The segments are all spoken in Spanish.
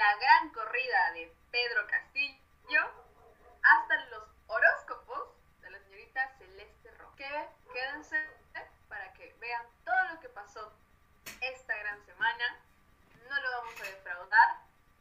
la gran corrida de Pedro Castillo hasta los horóscopos de la señorita Celeste Roque. Quédense para que vean todo lo que pasó esta gran semana. No lo vamos a defraudar.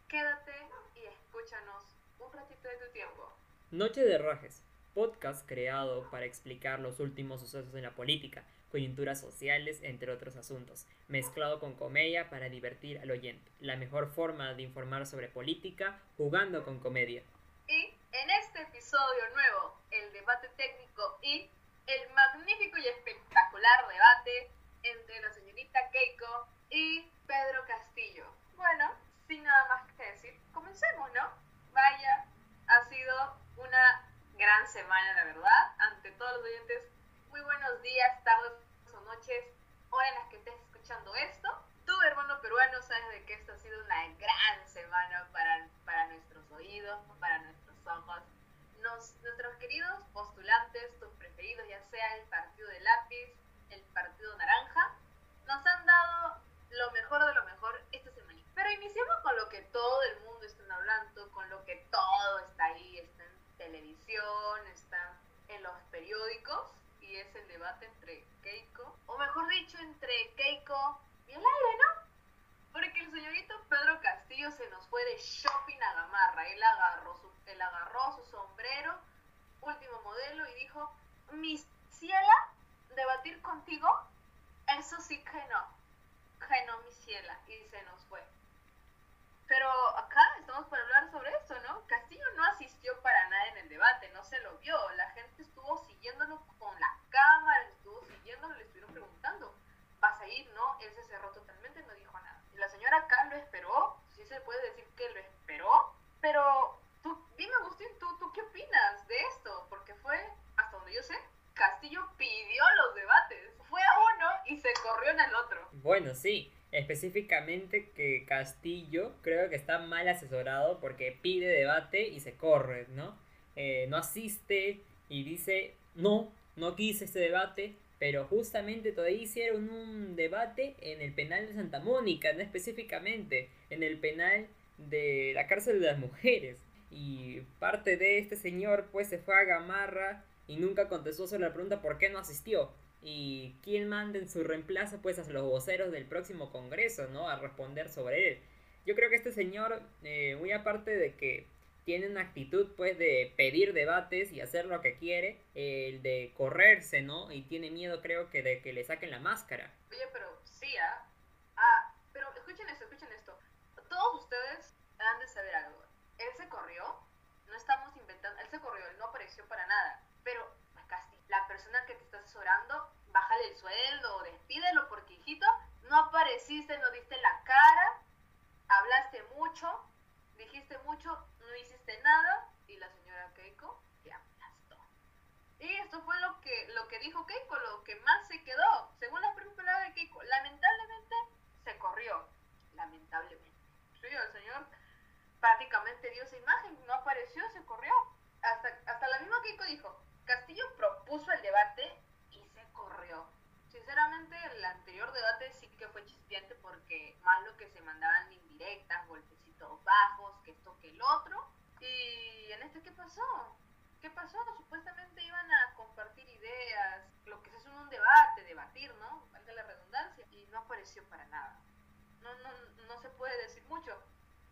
Quédate y escúchanos un ratito de tu tiempo. Noche de Rajes, podcast creado para explicar los últimos sucesos en la política, coyunturas sociales, entre otros asuntos, mezclado con comedia para divertir al oyente. La mejor forma de informar sobre política jugando con comedia. Y en este episodio nuevo, el debate técnico y el magnífico y espectacular debate entre la señorita Keiko y Pedro Castillo. Bueno, sin nada más que decir, comencemos, ¿no? Vaya, ha sido una gran semana, la verdad. Ante todos los oyentes, muy buenos días, tardes o noches, hora en las que estés escuchando esto. Tú, hermano peruano, sabes de que esta ha sido una gran semana para, para nuestros oídos, para nuestros ojos. Nos, nuestros queridos postulantes, tus preferidos, ya sea el partido de lápiz, el partido naranja, nos han dado lo mejor de lo mejor esta semana. Pero iniciamos con lo que todo el mundo está hablando, con lo que todo está ahí, está en televisión, está en los periódicos, y es el debate entre Keiko, o mejor dicho, entre Keiko y el aire, ¿no? Porque el señorito Se nos fue de shopping a Gamarra. Él agarró su, él agarró su sombrero, último modelo, y dijo, mi ciela, debatir contigo, eso sí que no, que no, mi ciela, y se nos fue. Pero acá estamos para hablar sobre esto, ¿no? Castillo no asistió para nada en el debate, no se lo vio. La gente estuvo siguiéndolo con la cámara, estuvo siguiéndolo, le estuvieron preguntando, ¿vas a ir? No, él se cerró totalmente, no dijo nada. Y la señora acá lo esperó, sí se puede decir que lo esperó, pero tú, dime Agustín, ¿tú, ¿tú qué opinas de esto? Porque fue, hasta donde yo sé, Castillo pidió los debates. Fue a uno y se corrió en el otro. Bueno, sí. Específicamente que Castillo creo que está mal asesorado porque pide debate y se corre, ¿no? Eh, no asiste y dice, no, no quise este debate, pero justamente todavía hicieron un debate en el penal de Santa Mónica, no específicamente, en el penal de la cárcel de las mujeres. Y parte de este señor pues se fue a Gamarra y nunca contestó sobre la pregunta por qué no asistió. Y quién manda en su reemplazo pues a los voceros del próximo congreso, ¿no? A responder sobre él. Yo creo que este señor, eh, muy aparte de que tiene una actitud pues de pedir debates y hacer lo que quiere, el de correrse, ¿no? Y tiene miedo creo que de que le saquen la máscara. Oye, pero sí, ¿ah? Ah, pero escuchen esto, escuchen esto. Todos ustedes han de saber algo. Él se corrió, no estamos inventando, él se corrió, él no apareció para nada. Pero, casi, la persona que te asesorando, bájale el sueldo, despídelo, porque hijito, no apareciste, no diste la cara, hablaste mucho, dijiste mucho, no hiciste nada, y la señora Keiko te aplastó. Y esto fue lo que, lo que dijo Keiko, lo que más se quedó. Según las primeras palabras de Keiko, lamentablemente se corrió. Lamentablemente. Sí, el señor prácticamente dio esa imagen, no apareció, se corrió. Hasta, hasta la misma Keiko dijo, Castillo propuso el debate y se corrió. Sinceramente, el anterior debate sí que fue chispeante porque más lo que se mandaban indirectas, golpecitos bajos, que esto que el otro. Y en este, ¿qué pasó? ¿Qué pasó? Supuestamente iban a compartir ideas, lo que se hace un debate, debatir, ¿no? Valga la redundancia. Y no apareció para nada. No, no, no se puede decir mucho.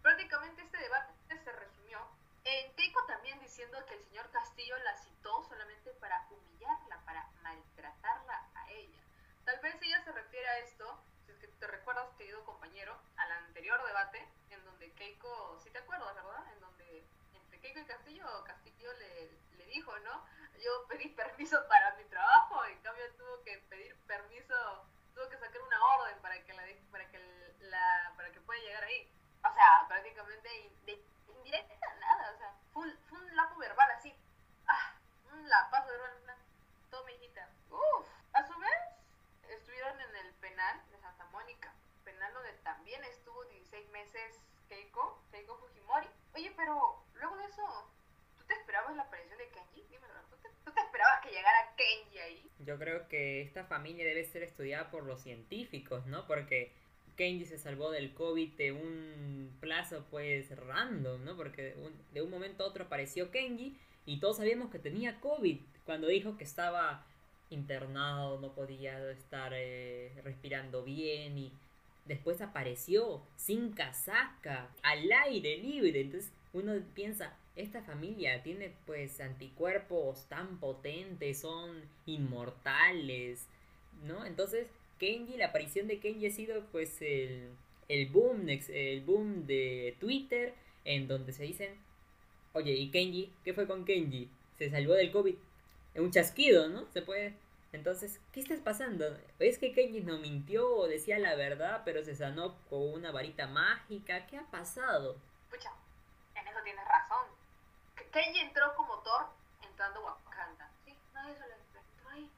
Prácticamente este debate se resumió en Keiko también diciendo que el señor Castillo la citó solamente para humillarla, para maltratarla a ella. Tal vez ella se refiere a esto, si es que te recuerdas, querido compañero, al anterior debate, en donde Keiko, si te acuerdas, ¿verdad? En donde entre Keiko y Castillo, Castillo le, le dijo, ¿no? Yo pedí permiso para mi trabajo, en cambio tuvo que pedir permiso, tuvo que sacar una orden para que la, para que la, para que pueda llegar ahí. O sea, prácticamente de indirecta nada, o sea, fue un, fue un lapo verbal así. Ah, un lapazo verbal, una toma hijita. Uf, a su vez, estuvieron en el penal de Santa Mónica, penal donde también estuvo 16 meses Keiko, Keiko Fujimori. Oye, pero luego de eso, ¿tú te esperabas la aparición de Kenji? Dímelo, ¿tú te, ¿tú te esperabas que llegara Kenji ahí? Yo creo que esta familia debe ser estudiada por los científicos, ¿no? Porque Kenji se salvó del COVID de un plazo pues random, ¿no? Porque de un momento a otro apareció Kenji y todos sabíamos que tenía COVID cuando dijo que estaba internado, no podía estar eh, respirando bien y después apareció sin casaca, al aire libre. Entonces uno piensa, esta familia tiene pues anticuerpos tan potentes, son inmortales, ¿no? Entonces Kenji, la aparición de Kenji ha sido pues el, el boom, el boom de Twitter en donde se dicen, oye, ¿y Kenji? ¿Qué fue con Kenji? ¿Se salvó del COVID? Un chasquido, ¿no? Se puede... Entonces, ¿qué está pasando? ¿Es que Kenji no mintió o decía la verdad, pero se sanó con una varita mágica? ¿Qué ha pasado? Pucha, en eso tienes razón. Kenji entró como Thor entrando Wakanda. Sí, nadie se lo encontró ahí.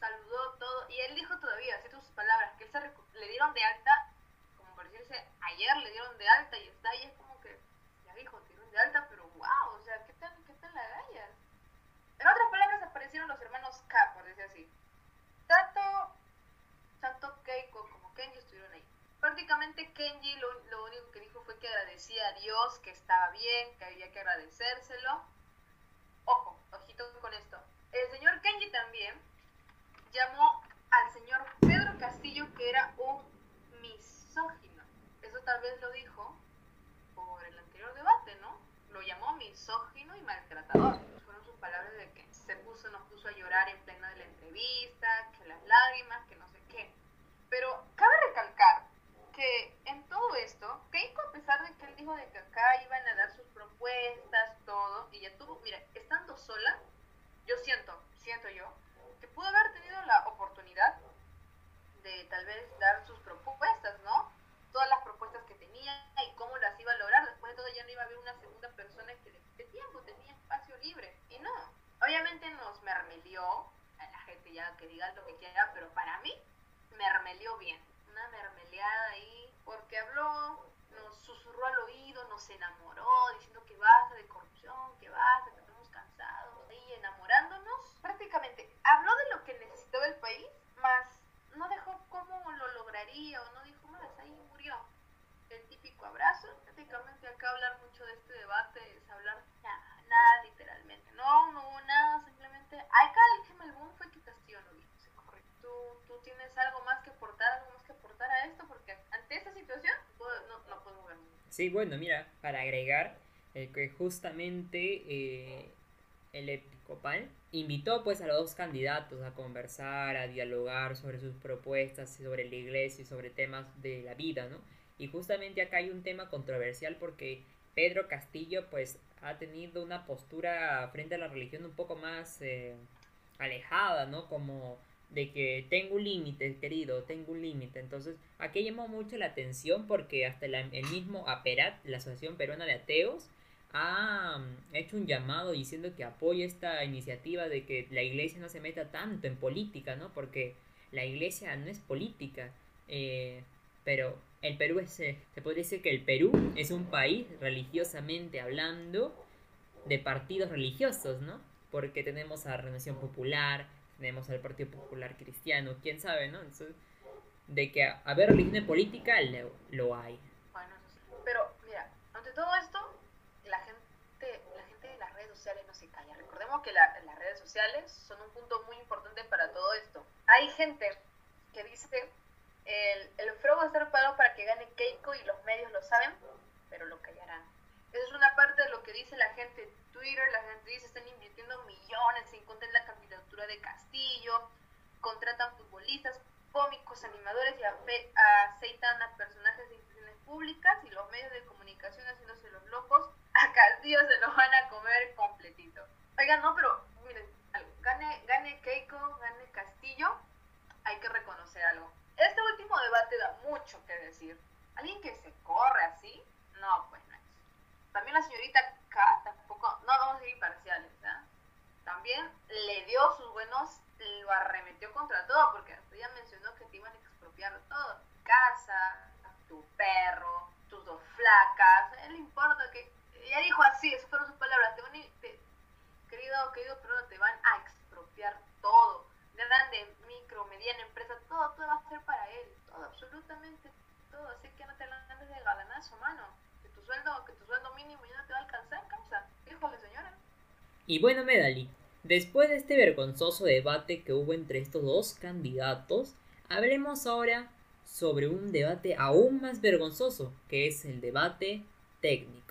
Saludó todo. Y él dijo todavía, así sus palabras, que él se le dieron de alta, como por decirse, ayer le dieron de alta y está ahí, es como que, ya dijo, te dieron de alta, pero wow, o sea, ¿qué tal, qué tal la gallas? En otras palabras, aparecieron los hermanos K, por decir así. Tanto, tanto Keiko como Kenji estuvieron ahí. Prácticamente Kenji lo, lo único que dijo fue que agradecía a Dios, que estaba bien, que había que agradecérselo. Ojo, ojito con esto. El señor Kenji también llamó al señor Pedro Castillo que era un misógino. Eso tal vez lo dijo por el anterior debate, ¿no? Lo llamó misógino y maltratador palabras de que se puso, nos puso a llorar en pleno de la entrevista, que las lágrimas, que no sé qué. Pero cabe recalcar que en todo esto, Keiko, a pesar de que él dijo de que acá iban a dar sus propuestas, todo, y ya tuvo, mira, estando sola, yo siento, siento yo, que pudo haber tenido la oportunidad de tal vez dar sus propuestas, ¿no? Todas las propuestas que tenía y cómo las iba a lograr. Después de todo ya no iba a haber una segunda persona que de tiempo tenía espacio libre. Y no, obviamente nos mermelió, a la gente ya que diga lo que quiera, pero para mí mermelió bien. Una mermeleada ahí, porque habló, nos susurró al oído, nos enamoró, diciendo que basta de corrupción, que basta, que estamos cansados, ahí enamorándonos. Prácticamente habló de lo que necesitaba el país, más no dejó cómo lo lograría o no dijo más, ahí murió. El típico abrazo, prácticamente acá hablar mucho de este debate es hablar nada, nada literalmente. No, no hubo nada, simplemente acá el boom fue que Castillo no dijo, se ¿Tú, ¿Tú tienes algo más que aportar, algo más que aportar a esto? Porque ante esta situación no, no podemos ver Sí, bueno, mira, para agregar que justamente eh, el Episcopal invitó pues a los dos candidatos a conversar, a dialogar sobre sus propuestas, sobre la iglesia y sobre temas de la vida, ¿no? Y justamente acá hay un tema controversial porque Pedro Castillo pues ha tenido una postura frente a la religión un poco más eh, alejada, ¿no? Como de que tengo un límite, querido, tengo un límite. Entonces, aquí llamó mucho la atención porque hasta el mismo APERAT, la Asociación Peruana de Ateos, ha mm, hecho un llamado diciendo que apoya esta iniciativa de que la iglesia no se meta tanto en política, ¿no? Porque la iglesia no es política, eh, pero el Perú es, eh, se puede decir que el Perú es un país religiosamente hablando de partidos religiosos, ¿no? Porque tenemos a la Renovación Popular, tenemos al Partido Popular Cristiano, quién sabe, ¿no? Entonces, de que haber religión política lo, lo hay. Bueno, pero mira, ante todo esto, la gente, la gente de las redes sociales no se calla. Recordemos que las redes sociales son un punto muy importante para todo esto. Hay gente que dice el, el va a estar pagado para que gane Keiko y los medios lo saben, pero lo callarán. Esa es una parte de lo que dice la gente en Twitter. La gente dice están invirtiendo millones en contra la candidatura de Castillo, contratan futbolistas, cómicos, animadores y aceitan a personajes de instituciones públicas y los medios de comunicación haciéndose los locos. A Castillo se lo van a comer arremetió contra todo, porque hasta ella mencionó que te iban a expropiar todo, casa, tu perro, tus dos flacas, a él le importa que, ella dijo así, esas fueron sus palabras, te van a, te, querido, querido, pero te van a expropiar todo, grande, micro, mediana empresa, todo, todo va a ser para él, todo, absolutamente todo, así que no te andes de galanazo, mano, que tu sueldo, que tu sueldo mínimo ya no te va a alcanzar, causa, híjole señora. Y bueno, Medali, después de este vergonzoso debate que hubo entre estos dos candidatos, hablemos ahora sobre un debate aún más vergonzoso, que es el debate técnico.